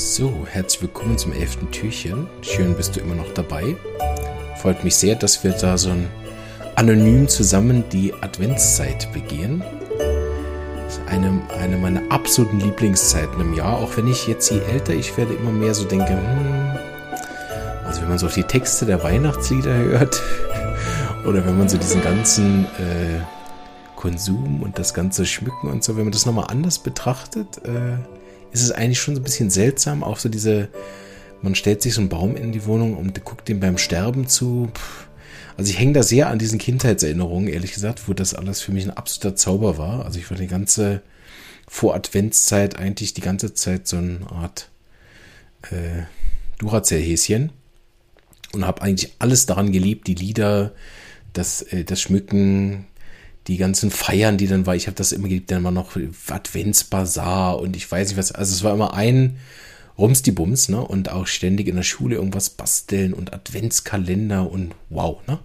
So, herzlich willkommen zum elften Türchen. Schön bist du immer noch dabei. Freut mich sehr, dass wir da so ein anonym zusammen die Adventszeit begehen. Das ist eine, eine meiner absoluten Lieblingszeiten im Jahr, auch wenn ich jetzt je älter ich werde, immer mehr so denke, hm, also wenn man so auf die Texte der Weihnachtslieder hört oder wenn man so diesen ganzen äh, Konsum und das ganze Schmücken und so, wenn man das nochmal anders betrachtet, äh, ist es eigentlich schon so ein bisschen seltsam, auch so diese, man stellt sich so einen Baum in die Wohnung und guckt ihm beim Sterben zu. Also ich hänge da sehr an diesen Kindheitserinnerungen, ehrlich gesagt, wo das alles für mich ein absoluter Zauber war. Also ich war die ganze Vor-Adventszeit eigentlich die ganze Zeit so eine Art äh, Duracell-Häschen und habe eigentlich alles daran geliebt, die Lieder, das, äh, das Schmücken, die ganzen Feiern, die dann war, ich habe das immer geliebt, dann war noch Adventsbazar und ich weiß nicht was, also es war immer ein Rumsdibums, ne? Und auch ständig in der Schule irgendwas basteln und Adventskalender und wow, ne?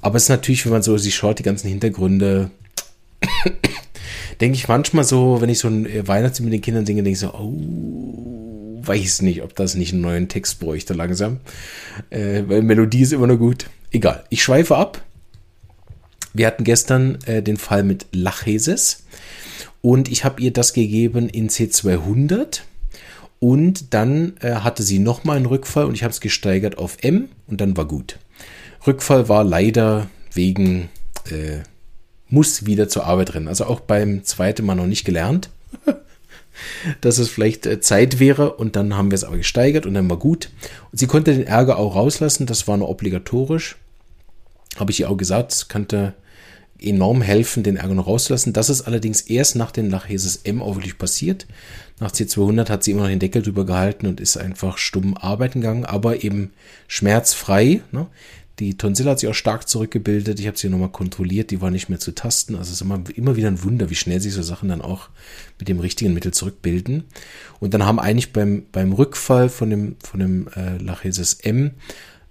Aber es ist natürlich, wenn man so sich schaut, die ganzen Hintergründe, denke ich manchmal so, wenn ich so ein Weihnachtslied mit den Kindern singe, denke ich so, oh, weiß nicht, ob das nicht einen neuen Text bräuchte langsam. Äh, weil Melodie ist immer nur gut. Egal, ich schweife ab. Wir hatten gestern äh, den Fall mit Lachesis und ich habe ihr das gegeben in C200 und dann äh, hatte sie nochmal einen Rückfall und ich habe es gesteigert auf M und dann war gut. Rückfall war leider wegen äh, muss wieder zur Arbeit rennen. Also auch beim zweiten Mal noch nicht gelernt, dass es vielleicht äh, Zeit wäre und dann haben wir es aber gesteigert und dann war gut. Und sie konnte den Ärger auch rauslassen, das war nur obligatorisch. Habe ich ihr auch gesagt, es könnte enorm helfen, den noch rauszulassen. Das ist allerdings erst nach den Lachesis M auch wirklich passiert. Nach C200 hat sie immer noch den Deckel drüber gehalten und ist einfach stumm arbeiten gegangen, aber eben schmerzfrei. Ne? Die Tonsille hat sich auch stark zurückgebildet. Ich habe sie nochmal kontrolliert, die war nicht mehr zu tasten. Also es ist immer, immer wieder ein Wunder, wie schnell sich so Sachen dann auch mit dem richtigen Mittel zurückbilden. Und dann haben eigentlich beim, beim Rückfall von dem, von dem äh, Lachesis M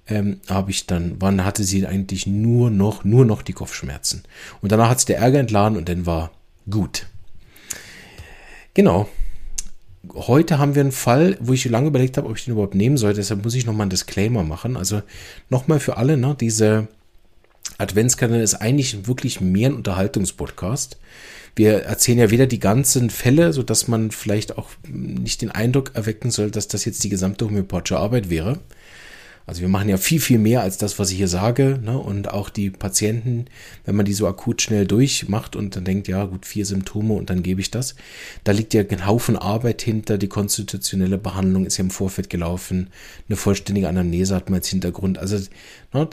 ähm, habe ich dann, wann hatte sie eigentlich nur noch, nur noch die Kopfschmerzen. Und danach hat sich der Ärger entladen und dann war gut. Genau. Heute haben wir einen Fall, wo ich lange überlegt habe, ob ich den überhaupt nehmen soll. Deshalb muss ich nochmal einen Disclaimer machen. Also nochmal für alle, ne, diese Adventskalender ist eigentlich wirklich mehr ein Unterhaltungspodcast. Wir erzählen ja weder die ganzen Fälle, so dass man vielleicht auch nicht den Eindruck erwecken soll, dass das jetzt die gesamte homöopathische Arbeit wäre. Also wir machen ja viel, viel mehr als das, was ich hier sage. Ne? Und auch die Patienten, wenn man die so akut schnell durchmacht und dann denkt, ja gut, vier Symptome und dann gebe ich das. Da liegt ja ein Haufen Arbeit hinter. Die konstitutionelle Behandlung ist ja im Vorfeld gelaufen. Eine vollständige Anamnese hat man als Hintergrund. Also ne,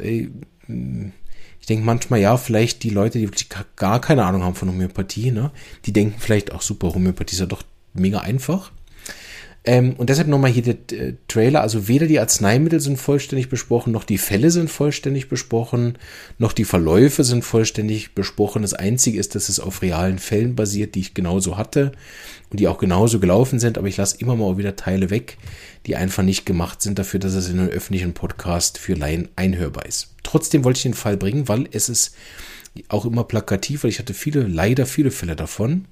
ich denke manchmal, ja, vielleicht die Leute, die wirklich gar keine Ahnung haben von Homöopathie, ne, die denken vielleicht auch super, Homöopathie ist ja doch mega einfach. Ähm, und deshalb nochmal hier der äh, Trailer. Also weder die Arzneimittel sind vollständig besprochen, noch die Fälle sind vollständig besprochen, noch die Verläufe sind vollständig besprochen. Das Einzige ist, dass es auf realen Fällen basiert, die ich genauso hatte und die auch genauso gelaufen sind. Aber ich lasse immer mal wieder Teile weg, die einfach nicht gemacht sind dafür, dass es in einem öffentlichen Podcast für Laien einhörbar ist. Trotzdem wollte ich den Fall bringen, weil es ist auch immer plakativ, weil ich hatte viele, leider viele Fälle davon.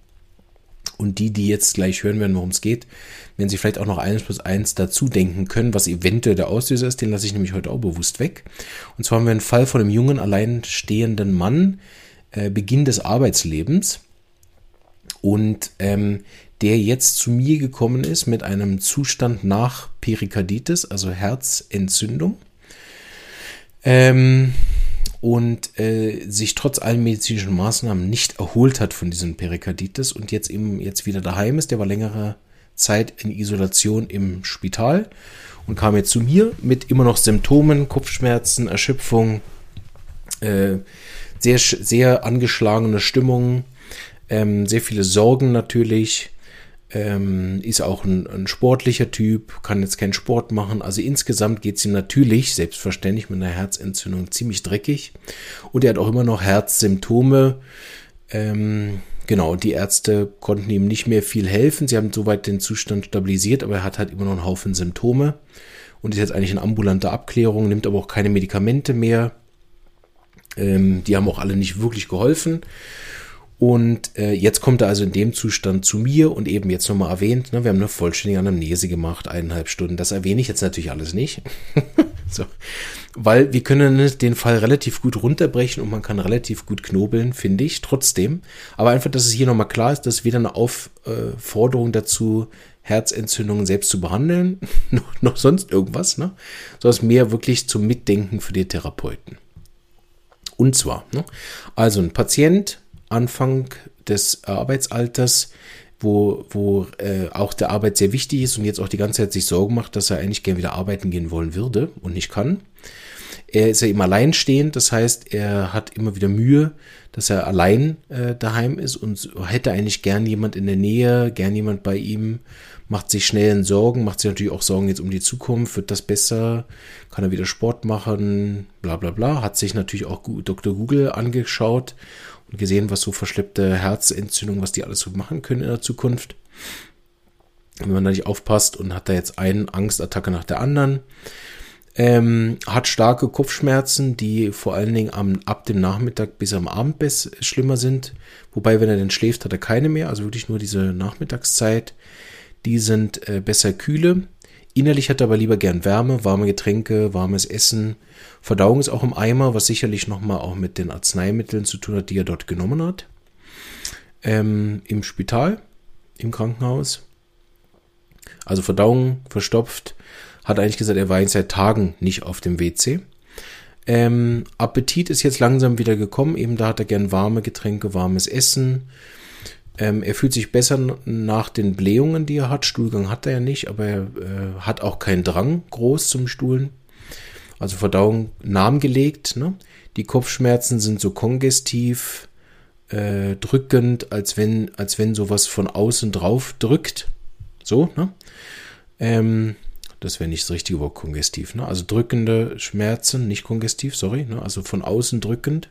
Und die, die jetzt gleich hören werden, worum es geht, wenn sie vielleicht auch noch eins plus eins dazu denken können, was eventuell der Auslöser ist, den lasse ich nämlich heute auch bewusst weg. Und zwar haben wir einen Fall von einem jungen, alleinstehenden Mann, äh, Beginn des Arbeitslebens. Und ähm, der jetzt zu mir gekommen ist mit einem Zustand nach Perikarditis, also Herzentzündung. Ähm, und äh, sich trotz allen medizinischen Maßnahmen nicht erholt hat von diesem Perikarditis und jetzt eben jetzt wieder daheim ist. Der war längere Zeit in Isolation im Spital und kam jetzt zu mir mit immer noch Symptomen, Kopfschmerzen, Erschöpfung, äh, sehr, sehr angeschlagene Stimmung, ähm, sehr viele Sorgen natürlich, ähm, ist auch ein, ein, sportlicher Typ, kann jetzt keinen Sport machen. Also insgesamt geht es ihm natürlich, selbstverständlich mit einer Herzentzündung, ziemlich dreckig. Und er hat auch immer noch Herzsymptome. Ähm, genau, die Ärzte konnten ihm nicht mehr viel helfen. Sie haben soweit den Zustand stabilisiert, aber er hat halt immer noch einen Haufen Symptome und ist jetzt eigentlich in ambulanter Abklärung, nimmt aber auch keine Medikamente mehr. Ähm, die haben auch alle nicht wirklich geholfen. Und äh, jetzt kommt er also in dem Zustand zu mir und eben jetzt nochmal erwähnt, ne, wir haben eine vollständige Anamnese gemacht, eineinhalb Stunden. Das erwähne ich jetzt natürlich alles nicht. so. Weil wir können den Fall relativ gut runterbrechen und man kann relativ gut knobeln, finde ich, trotzdem. Aber einfach, dass es hier nochmal klar ist, dass weder eine Aufforderung dazu, Herzentzündungen selbst zu behandeln, noch, noch sonst irgendwas, ne? sondern mehr wirklich zum Mitdenken für die Therapeuten. Und zwar, ne? also ein Patient Anfang des Arbeitsalters, wo, wo äh, auch der Arbeit sehr wichtig ist und jetzt auch die ganze Zeit sich Sorgen macht, dass er eigentlich gern wieder arbeiten gehen wollen würde und nicht kann. Er ist ja immer alleinstehend, das heißt, er hat immer wieder Mühe, dass er allein äh, daheim ist und hätte eigentlich gern jemand in der Nähe, gern jemand bei ihm, macht sich schnell Sorgen, macht sich natürlich auch Sorgen jetzt um die Zukunft, wird das besser, kann er wieder Sport machen, bla bla bla, hat sich natürlich auch Dr. Google angeschaut und gesehen, was so verschleppte Herzentzündungen, was die alles so machen können in der Zukunft. Wenn man da nicht aufpasst und hat da jetzt eine Angstattacke nach der anderen. Ähm, hat starke Kopfschmerzen, die vor allen Dingen am, ab dem Nachmittag bis am Abend bis schlimmer sind. Wobei, wenn er denn schläft, hat er keine mehr. Also wirklich nur diese Nachmittagszeit. Die sind äh, besser kühle. Innerlich hat er aber lieber gern Wärme, warme Getränke, warmes Essen. Verdauung ist auch im Eimer, was sicherlich nochmal auch mit den Arzneimitteln zu tun hat, die er dort genommen hat. Ähm, Im Spital, im Krankenhaus. Also Verdauung verstopft. Hat eigentlich gesagt, er war jetzt seit Tagen nicht auf dem WC. Ähm, Appetit ist jetzt langsam wieder gekommen. Eben da hat er gern warme Getränke, warmes Essen. Ähm, er fühlt sich besser nach den Blähungen, die er hat. Stuhlgang hat er ja nicht, aber er äh, hat auch keinen Drang groß zum Stuhlen. Also Verdauung lahmgelegt. Ne? Die Kopfschmerzen sind so kongestiv, äh, drückend, als wenn, als wenn sowas von außen drauf drückt. So, ne? Ähm, das wäre nicht das richtige Wort, kongestiv. Ne? Also drückende Schmerzen, nicht kongestiv, sorry. Ne? Also von außen drückend.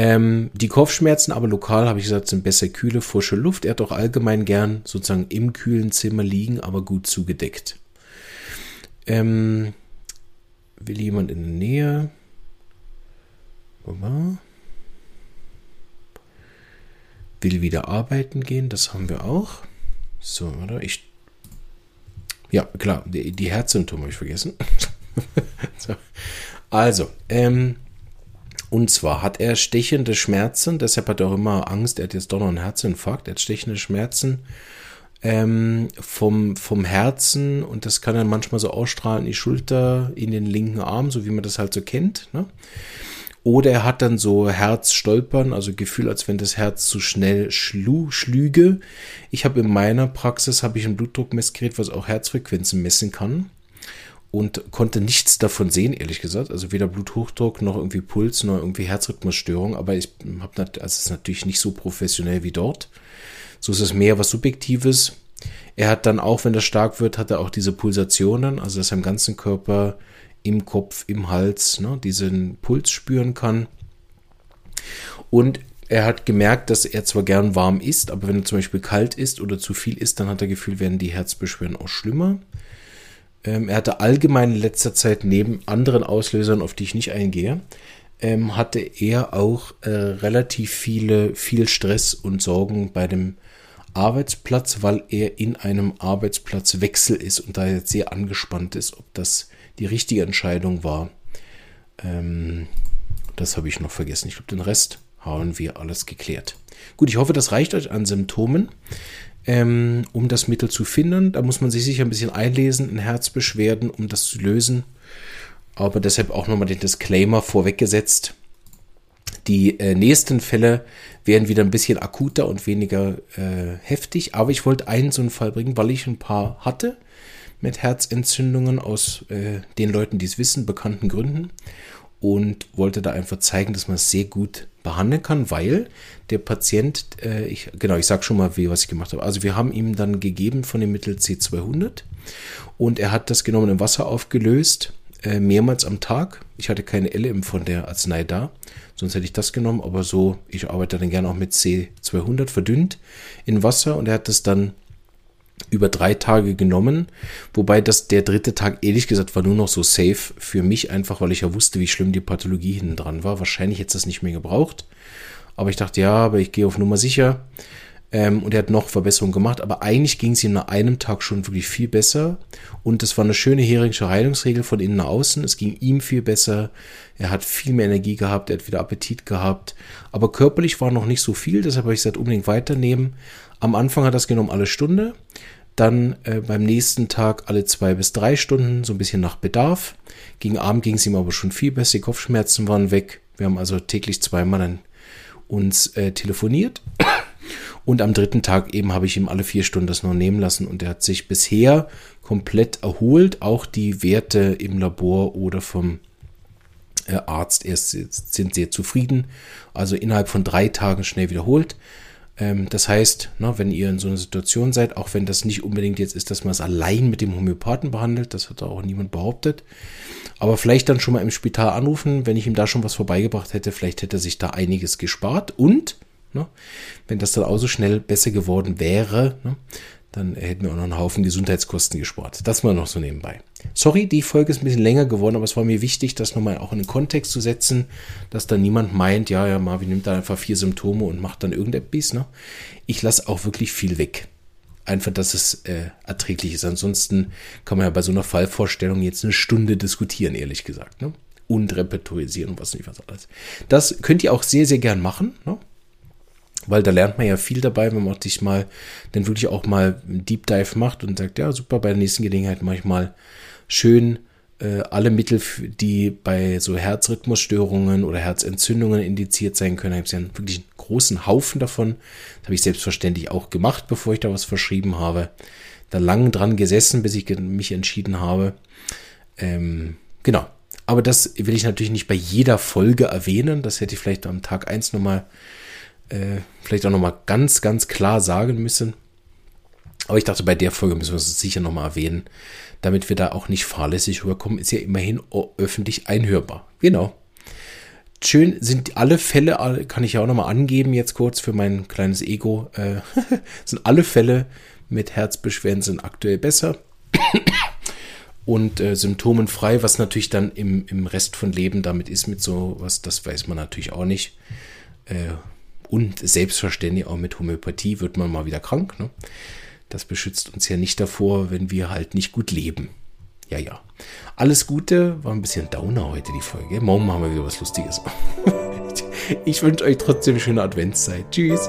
Ähm, die Kopfschmerzen aber lokal, habe ich gesagt, sind besser kühle, frische Luft. Er hat auch allgemein gern sozusagen im kühlen Zimmer liegen, aber gut zugedeckt. Ähm, will jemand in der Nähe? Will wieder arbeiten gehen, das haben wir auch. So, oder? Ich. Ja, klar, die, die Herzsymptome habe ich vergessen. so. Also, ähm, und zwar hat er stechende Schmerzen, deshalb hat er auch immer Angst, er hat jetzt doch noch einen Herzinfarkt, er hat stechende Schmerzen ähm, vom, vom Herzen und das kann dann manchmal so ausstrahlen in die Schulter, in den linken Arm, so wie man das halt so kennt. Ne? Oder er hat dann so Herzstolpern, also Gefühl, als wenn das Herz zu schnell schlu, schlüge. Ich habe in meiner Praxis habe ich ein Blutdruckmessgerät, was auch Herzfrequenzen messen kann und konnte nichts davon sehen, ehrlich gesagt. Also weder Bluthochdruck noch irgendwie Puls noch irgendwie Herzrhythmusstörung. Aber ich habe also es ist natürlich nicht so professionell wie dort. So ist es mehr was Subjektives. Er hat dann auch, wenn das stark wird, hat er auch diese Pulsationen, also dass er im ganzen Körper, im Kopf, im Hals, ne, diesen Puls spüren kann. Und er hat gemerkt, dass er zwar gern warm isst, aber wenn er zum Beispiel kalt isst oder zu viel isst, dann hat er Gefühl, werden die Herzbeschwerden auch schlimmer. Ähm, er hatte allgemein in letzter Zeit neben anderen Auslösern, auf die ich nicht eingehe, ähm, hatte er auch äh, relativ viele, viel Stress und Sorgen bei dem Arbeitsplatz, weil er in einem Arbeitsplatzwechsel ist und da jetzt sehr angespannt ist, ob das die richtige Entscheidung war. Ähm, das habe ich noch vergessen. Ich glaube, den Rest haben wir alles geklärt. Gut, ich hoffe, das reicht euch an Symptomen ähm, um das Mittel zu finden. Da muss man sich sicher ein bisschen einlesen in Herzbeschwerden, um das zu lösen. Aber deshalb auch nochmal den Disclaimer vorweggesetzt. Die äh, nächsten Fälle werden wieder ein bisschen akuter und weniger äh, heftig. Aber ich wollte einen so einen Fall bringen, weil ich ein paar hatte mit Herzentzündungen aus äh, den Leuten, die es wissen, bekannten Gründen. Und wollte da einfach zeigen, dass man es sehr gut behandeln kann, weil der Patient, äh, ich, genau, ich sage schon mal, wie, was ich gemacht habe. Also wir haben ihm dann gegeben von dem Mittel C200 und er hat das genommen im Wasser aufgelöst, äh, mehrmals am Tag. Ich hatte keine LM von der Arznei da, sonst hätte ich das genommen, aber so, ich arbeite dann gerne auch mit C200 verdünnt in Wasser und er hat das dann über drei Tage genommen, wobei das der dritte Tag ehrlich gesagt war nur noch so safe für mich einfach, weil ich ja wusste, wie schlimm die Pathologie hinten dran war. Wahrscheinlich hätte es das nicht mehr gebraucht, Aber ich dachte, ja, aber ich gehe auf Nummer sicher. Ähm, und er hat noch Verbesserungen gemacht, aber eigentlich ging es ihm nach einem Tag schon wirklich viel besser. Und das war eine schöne Heringsche Heilungsregel von innen nach außen. Es ging ihm viel besser. Er hat viel mehr Energie gehabt, er hat wieder Appetit gehabt. Aber körperlich war noch nicht so viel, deshalb habe ich gesagt, unbedingt weiternehmen. Am Anfang hat das genommen alle Stunde. Dann äh, beim nächsten Tag alle zwei bis drei Stunden, so ein bisschen nach Bedarf. Gegen Abend ging es ihm aber schon viel besser. Die Kopfschmerzen waren weg. Wir haben also täglich zweimal dann uns äh, telefoniert. Und am dritten Tag eben habe ich ihm alle vier Stunden das noch nehmen lassen und er hat sich bisher komplett erholt. Auch die Werte im Labor oder vom äh, Arzt erst sind sehr zufrieden. Also innerhalb von drei Tagen schnell wiederholt. Ähm, das heißt, wenn ihr in so einer Situation seid, auch wenn das nicht unbedingt jetzt ist, dass man es allein mit dem Homöopathen behandelt, das hat auch niemand behauptet. Aber vielleicht dann schon mal im Spital anrufen, wenn ich ihm da schon was vorbeigebracht hätte, vielleicht hätte er sich da einiges gespart und Ne? Wenn das dann auch so schnell besser geworden wäre, ne? dann hätten wir auch noch einen Haufen Gesundheitskosten gespart. Das mal noch so nebenbei. Sorry, die Folge ist ein bisschen länger geworden, aber es war mir wichtig, das nochmal auch in den Kontext zu setzen, dass dann niemand meint, ja, ja, Marvin nimmt da einfach vier Symptome und macht dann irgendetwas. Ne? Ich lasse auch wirklich viel weg. Einfach, dass es äh, erträglich ist. Ansonsten kann man ja bei so einer Fallvorstellung jetzt eine Stunde diskutieren, ehrlich gesagt. Ne? Und repertorisieren und was nicht was alles. Das könnt ihr auch sehr, sehr gern machen. Ne? Weil da lernt man ja viel dabei, wenn man sich mal dann wirklich auch mal einen Deep Dive macht und sagt, ja, super, bei der nächsten Gelegenheit mache ich mal schön äh, alle Mittel, die bei so Herzrhythmusstörungen oder Herzentzündungen indiziert sein können. Da gibt es ja wirklich einen großen Haufen davon. Das habe ich selbstverständlich auch gemacht, bevor ich da was verschrieben habe. Da lang dran gesessen, bis ich mich entschieden habe. Ähm, genau. Aber das will ich natürlich nicht bei jeder Folge erwähnen. Das hätte ich vielleicht am Tag eins nochmal äh, vielleicht auch nochmal ganz, ganz klar sagen müssen. Aber ich dachte, bei der Folge müssen wir es sicher nochmal erwähnen, damit wir da auch nicht fahrlässig rüberkommen. Ist ja immerhin öffentlich einhörbar. Genau. Schön sind alle Fälle, kann ich ja auch nochmal angeben, jetzt kurz für mein kleines Ego, äh, sind alle Fälle mit Herzbeschwerden sind aktuell besser und äh, symptomenfrei, was natürlich dann im, im Rest von Leben damit ist mit so was, das weiß man natürlich auch nicht. Äh, und selbstverständlich auch mit Homöopathie wird man mal wieder krank. Ne? Das beschützt uns ja nicht davor, wenn wir halt nicht gut leben. Ja, ja. Alles Gute. War ein bisschen Downer heute die Folge. Morgen machen wir wieder was Lustiges. ich wünsche euch trotzdem eine schöne Adventszeit. Tschüss.